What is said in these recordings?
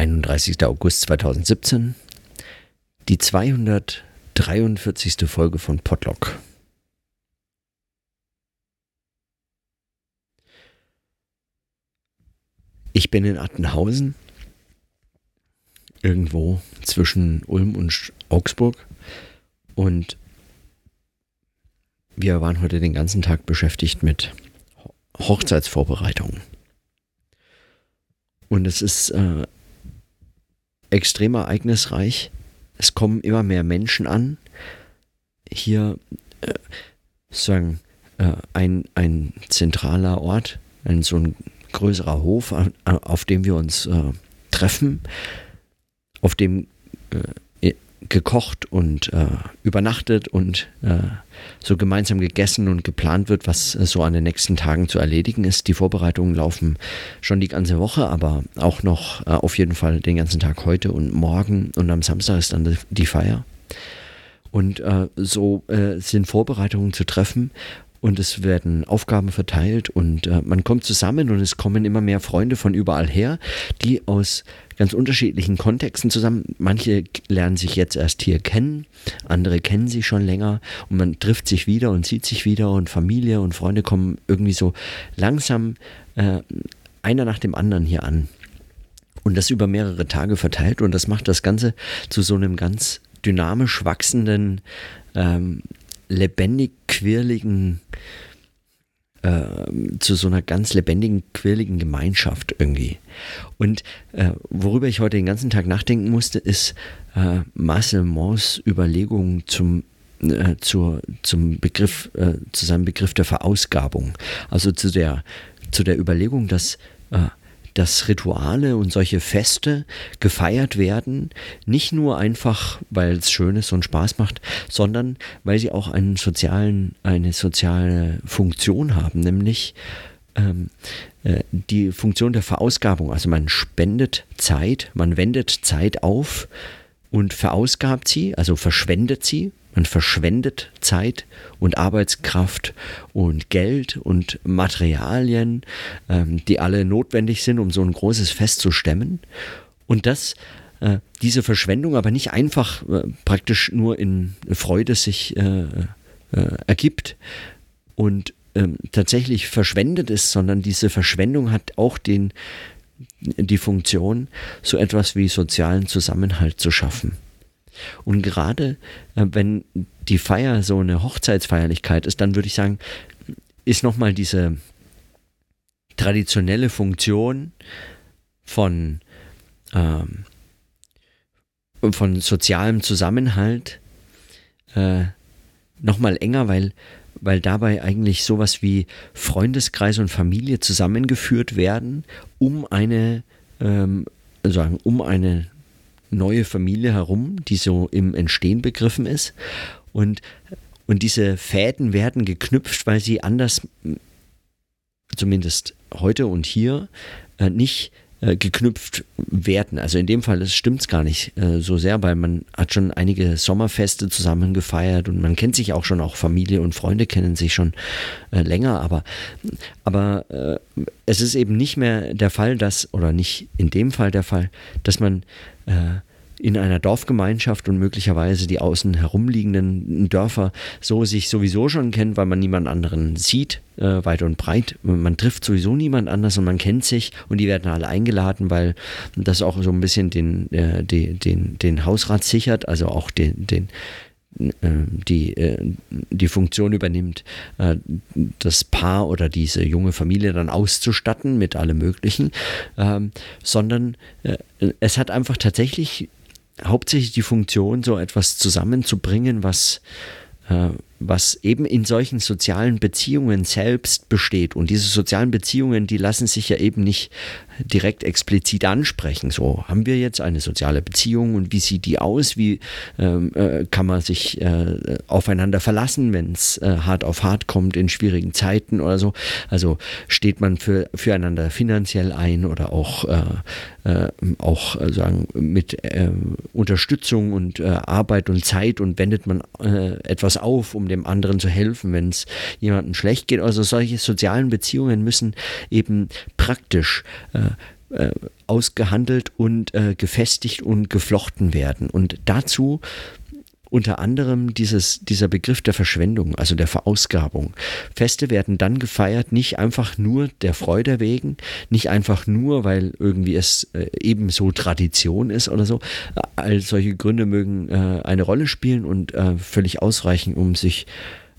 31. August 2017, die 243. Folge von Podlock. Ich bin in Attenhausen, irgendwo zwischen Ulm und Augsburg und wir waren heute den ganzen Tag beschäftigt mit Hochzeitsvorbereitungen. Und es ist äh, extrem ereignisreich. Es kommen immer mehr Menschen an. Hier äh, sagen äh, ein, ein zentraler Ort, ein so ein größerer Hof, auf dem wir uns äh, treffen, auf dem äh, gekocht und äh, übernachtet und äh, so gemeinsam gegessen und geplant wird, was äh, so an den nächsten Tagen zu erledigen ist. Die Vorbereitungen laufen schon die ganze Woche, aber auch noch äh, auf jeden Fall den ganzen Tag heute und morgen und am Samstag ist dann die Feier. Und äh, so äh, sind Vorbereitungen zu treffen und es werden Aufgaben verteilt und äh, man kommt zusammen und es kommen immer mehr Freunde von überall her, die aus ganz unterschiedlichen Kontexten zusammen. Manche lernen sich jetzt erst hier kennen, andere kennen sich schon länger und man trifft sich wieder und sieht sich wieder und Familie und Freunde kommen irgendwie so langsam äh, einer nach dem anderen hier an. Und das über mehrere Tage verteilt und das macht das Ganze zu so einem ganz dynamisch wachsenden ähm, lebendig quirligen, äh, zu so einer ganz lebendigen, quirligen Gemeinschaft irgendwie. Und äh, worüber ich heute den ganzen Tag nachdenken musste, ist äh, Marcel Mons Überlegung zum äh, zur, zum Begriff, äh, zu seinem Begriff der Verausgabung. Also zu der, zu der Überlegung, dass äh, dass Rituale und solche Feste gefeiert werden, nicht nur einfach, weil es schön ist und Spaß macht, sondern weil sie auch einen sozialen, eine soziale Funktion haben, nämlich ähm, äh, die Funktion der Verausgabung. Also man spendet Zeit, man wendet Zeit auf und verausgabt sie, also verschwendet sie man verschwendet Zeit und Arbeitskraft und Geld und Materialien, ähm, die alle notwendig sind, um so ein großes Fest zu stemmen. Und das, äh, diese Verschwendung aber nicht einfach äh, praktisch nur in Freude sich äh ergibt und ähm, tatsächlich verschwendet ist, sondern diese Verschwendung hat auch den, die Funktion, so etwas wie sozialen Zusammenhalt zu schaffen. Und gerade äh, wenn die Feier so eine Hochzeitsfeierlichkeit ist, dann würde ich sagen, ist nochmal diese traditionelle Funktion von, ähm, von sozialem Zusammenhalt äh, nochmal enger, weil, weil dabei eigentlich sowas wie Freundeskreis und Familie zusammengeführt werden, um eine, ähm, sagen, um eine neue Familie herum, die so im Entstehen begriffen ist. Und, und diese Fäden werden geknüpft, weil sie anders, zumindest heute und hier, äh, nicht äh, geknüpft werden. Also in dem Fall stimmt es gar nicht äh, so sehr, weil man hat schon einige Sommerfeste zusammen gefeiert und man kennt sich auch schon, auch Familie und Freunde kennen sich schon äh, länger, aber, aber äh, es ist eben nicht mehr der Fall, dass, oder nicht in dem Fall der Fall, dass man äh, in einer Dorfgemeinschaft und möglicherweise die außen herumliegenden Dörfer so sich sowieso schon kennt, weil man niemand anderen sieht, äh, weit und breit. Man trifft sowieso niemand anders und man kennt sich und die werden alle eingeladen, weil das auch so ein bisschen den, äh, den, den, den Hausrat sichert, also auch den, den äh, die, äh, die Funktion übernimmt, äh, das Paar oder diese junge Familie dann auszustatten mit allem Möglichen, ähm, sondern es hat einfach tatsächlich hauptsächlich die Funktion, so etwas zusammenzubringen, was, was eben in solchen sozialen Beziehungen selbst besteht. Und diese sozialen Beziehungen, die lassen sich ja eben nicht direkt explizit ansprechen. So, haben wir jetzt eine soziale Beziehung und wie sieht die aus? Wie ähm, äh, kann man sich äh, aufeinander verlassen, wenn es äh, hart auf hart kommt in schwierigen Zeiten oder so? Also steht man für, füreinander finanziell ein oder auch, äh, äh, auch äh, sagen mit Unterstützung und Arbeit und Zeit und wendet man etwas auf, um dem anderen zu helfen, wenn es jemandem schlecht geht. Also solche sozialen Beziehungen müssen eben praktisch äh, ausgehandelt und äh, gefestigt und geflochten werden. Und dazu unter anderem dieses, dieser Begriff der Verschwendung, also der Verausgabung. Feste werden dann gefeiert, nicht einfach nur der Freude wegen, nicht einfach nur, weil irgendwie es äh, ebenso Tradition ist oder so. All solche Gründe mögen äh, eine Rolle spielen und äh, völlig ausreichen, um sich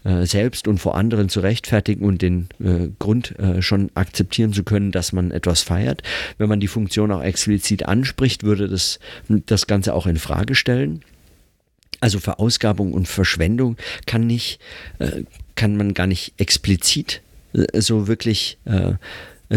äh, selbst und vor anderen zu rechtfertigen und den äh, Grund äh, schon akzeptieren zu können, dass man etwas feiert. Wenn man die Funktion auch explizit anspricht, würde das das Ganze auch in Frage stellen. Also Verausgabung und Verschwendung kann nicht, äh, kann man gar nicht explizit äh, so wirklich äh,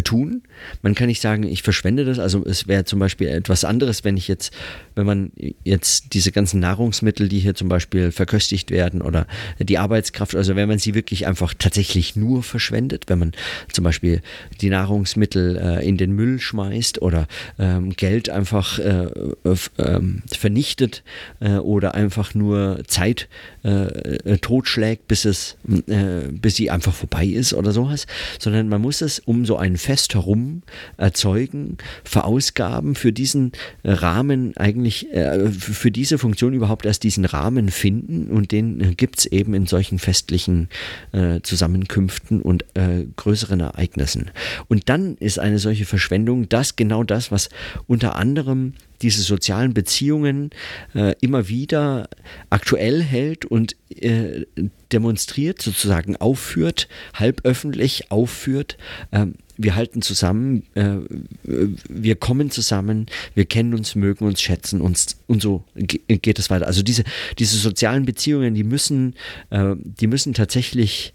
tun. Man kann nicht sagen, ich verschwende das. Also es wäre zum Beispiel etwas anderes, wenn ich jetzt, wenn man jetzt diese ganzen Nahrungsmittel, die hier zum Beispiel verköstigt werden oder die Arbeitskraft, also wenn man sie wirklich einfach tatsächlich nur verschwendet, wenn man zum Beispiel die Nahrungsmittel äh, in den Müll schmeißt oder ähm, Geld einfach äh, äh, vernichtet äh, oder einfach nur Zeit äh, totschlägt, bis es, bis sie einfach vorbei ist oder sowas, sondern man muss es um so einen Fest herum erzeugen, verausgaben, für diesen Rahmen eigentlich, äh, für diese Funktion überhaupt erst diesen Rahmen finden und den gibt es eben in solchen festlichen äh, Zusammenkünften und äh, größeren Ereignissen. Und dann ist eine solche Verschwendung das genau das, was unter anderem diese sozialen Beziehungen äh, immer wieder aktuell hält und äh, demonstriert, sozusagen aufführt, halböffentlich aufführt. Ähm, wir halten zusammen, äh, wir kommen zusammen, wir kennen uns, mögen uns, schätzen uns und so geht es weiter. Also diese, diese sozialen Beziehungen, die müssen, äh, die müssen tatsächlich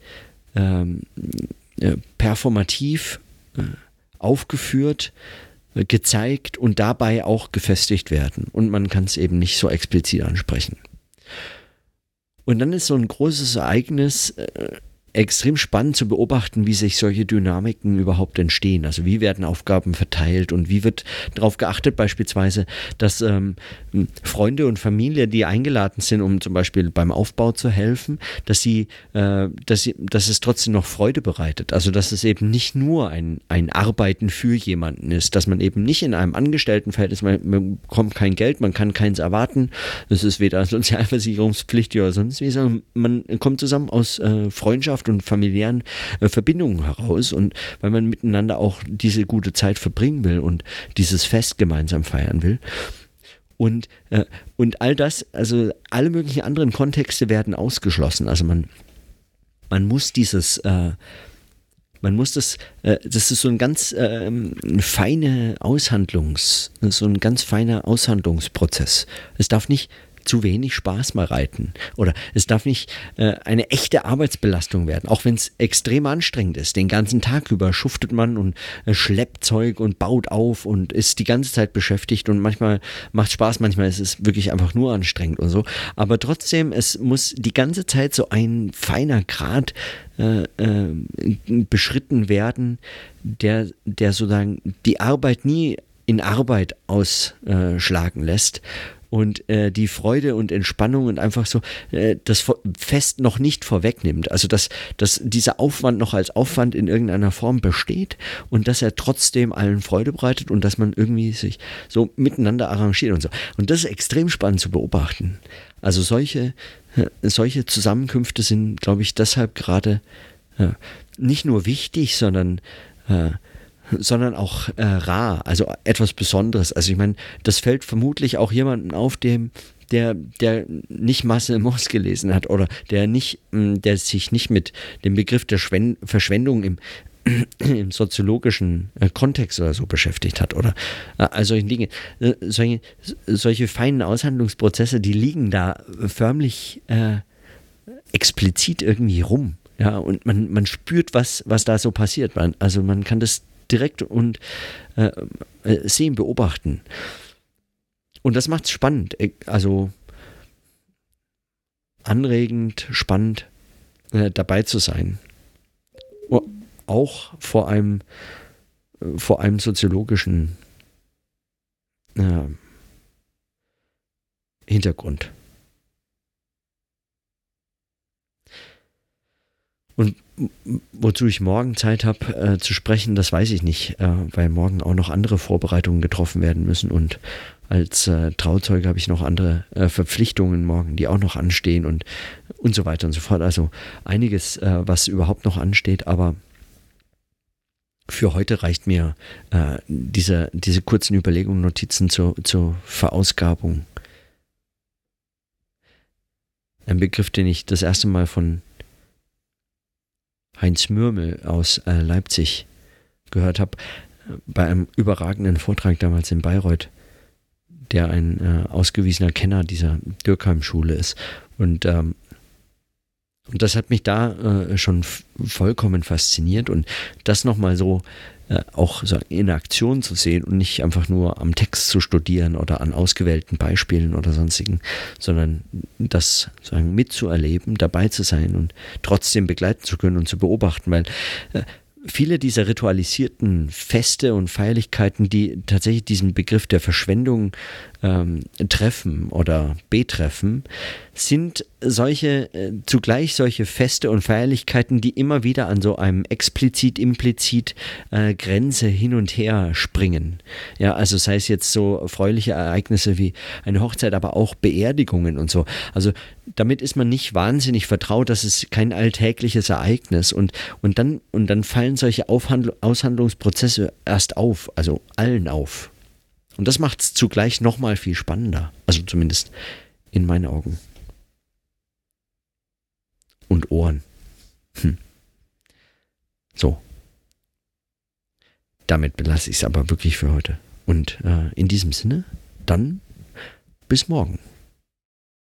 ähm, äh, performativ äh, aufgeführt, äh, gezeigt und dabei auch gefestigt werden. Und man kann es eben nicht so explizit ansprechen. Und dann ist so ein großes Ereignis äh, extrem spannend zu beobachten, wie sich solche Dynamiken überhaupt entstehen. Also wie werden Aufgaben verteilt und wie wird darauf geachtet beispielsweise, dass ähm, Freunde und Familie, die eingeladen sind, um zum Beispiel beim Aufbau zu helfen, dass sie, äh, dass sie, dass es trotzdem noch Freude bereitet. Also dass es eben nicht nur ein, ein Arbeiten für jemanden ist, dass man eben nicht in einem Angestelltenverhältnis, man, man bekommt kein Geld, man kann keins erwarten, das ist weder sozialversicherungspflichtig oder sonst wie, sondern man kommt zusammen aus äh, Freundschaft Freundschaft und familiären äh, Verbindungen heraus und weil man miteinander auch diese gute Zeit verbringen will und dieses Fest gemeinsam feiern will. Und, äh, und all das, also alle möglichen anderen Kontexte werden ausgeschlossen. Also man, man muss dieses, äh, man muss das, äh, das ist so ein ganz äh, feine Aushandlungs, so ein ganz feiner Aushandlungsprozess. Es darf nicht zu wenig Spaß mal reiten. Oder es darf nicht äh, eine echte Arbeitsbelastung werden, auch wenn es extrem anstrengend ist. Den ganzen Tag über schuftet man und äh, schleppt Zeug und baut auf und ist die ganze Zeit beschäftigt und manchmal macht Spaß, manchmal ist es wirklich einfach nur anstrengend und so. Aber trotzdem, es muss die ganze Zeit so ein feiner Grad äh, äh, beschritten werden, der, der sozusagen die Arbeit nie in Arbeit ausschlagen lässt und äh, die Freude und Entspannung und einfach so äh, das Fest noch nicht vorwegnimmt. Also dass, dass dieser Aufwand noch als Aufwand in irgendeiner Form besteht und dass er trotzdem allen Freude bereitet und dass man irgendwie sich so miteinander arrangiert und so. Und das ist extrem spannend zu beobachten. Also solche, äh, solche Zusammenkünfte sind, glaube ich, deshalb gerade äh, nicht nur wichtig, sondern äh, sondern auch äh, rar, also etwas Besonderes. Also ich meine, das fällt vermutlich auch jemandem auf, dem der, der nicht Marcel Moss gelesen hat oder der nicht, hm, der sich nicht mit dem Begriff der Schwen Verschwendung im, im soziologischen äh, Kontext oder so beschäftigt hat oder äh, also solche Dinge. Äh, solche, solche feinen Aushandlungsprozesse, die liegen da förmlich äh, explizit irgendwie rum. Ja, und man, man spürt, was, was da so passiert. Man, also man kann das direkt und äh, äh, sehen, beobachten. Und das macht es spannend, äh, also anregend, spannend äh, dabei zu sein. Auch vor einem, äh, vor einem soziologischen äh, Hintergrund. Und wozu ich morgen Zeit habe äh, zu sprechen, das weiß ich nicht, äh, weil morgen auch noch andere Vorbereitungen getroffen werden müssen und als äh, Trauzeuge habe ich noch andere äh, Verpflichtungen morgen, die auch noch anstehen und, und so weiter und so fort. Also einiges, äh, was überhaupt noch ansteht, aber für heute reicht mir äh, diese, diese kurzen Überlegungen, Notizen zur, zur Verausgabung. Ein Begriff, den ich das erste Mal von Heinz Mürmel aus äh, Leipzig gehört habe, bei einem überragenden Vortrag damals in Bayreuth, der ein äh, ausgewiesener Kenner dieser Dürkheim-Schule ist. Und ähm, und das hat mich da äh, schon vollkommen fasziniert. Und das nochmal so äh, auch so in Aktion zu sehen und nicht einfach nur am Text zu studieren oder an ausgewählten Beispielen oder sonstigen, sondern das sagen mitzuerleben, dabei zu sein und trotzdem begleiten zu können und zu beobachten, weil äh, viele dieser ritualisierten Feste und Feierlichkeiten, die tatsächlich diesen Begriff der Verschwendung ähm, treffen oder betreffen, sind solche, äh, zugleich solche Feste und Feierlichkeiten, die immer wieder an so einem explizit-implizit äh, Grenze hin und her springen. Ja, also sei es jetzt so erfreuliche Ereignisse wie eine Hochzeit, aber auch Beerdigungen und so. Also damit ist man nicht wahnsinnig vertraut, das ist kein alltägliches Ereignis und, und, dann, und dann fallen solche Aufhandl Aushandlungsprozesse erst auf, also allen auf. Und das macht es zugleich nochmal viel spannender. Also zumindest in meinen Augen. Und Ohren. Hm. So. Damit belasse ich es aber wirklich für heute. Und äh, in diesem Sinne, dann bis morgen.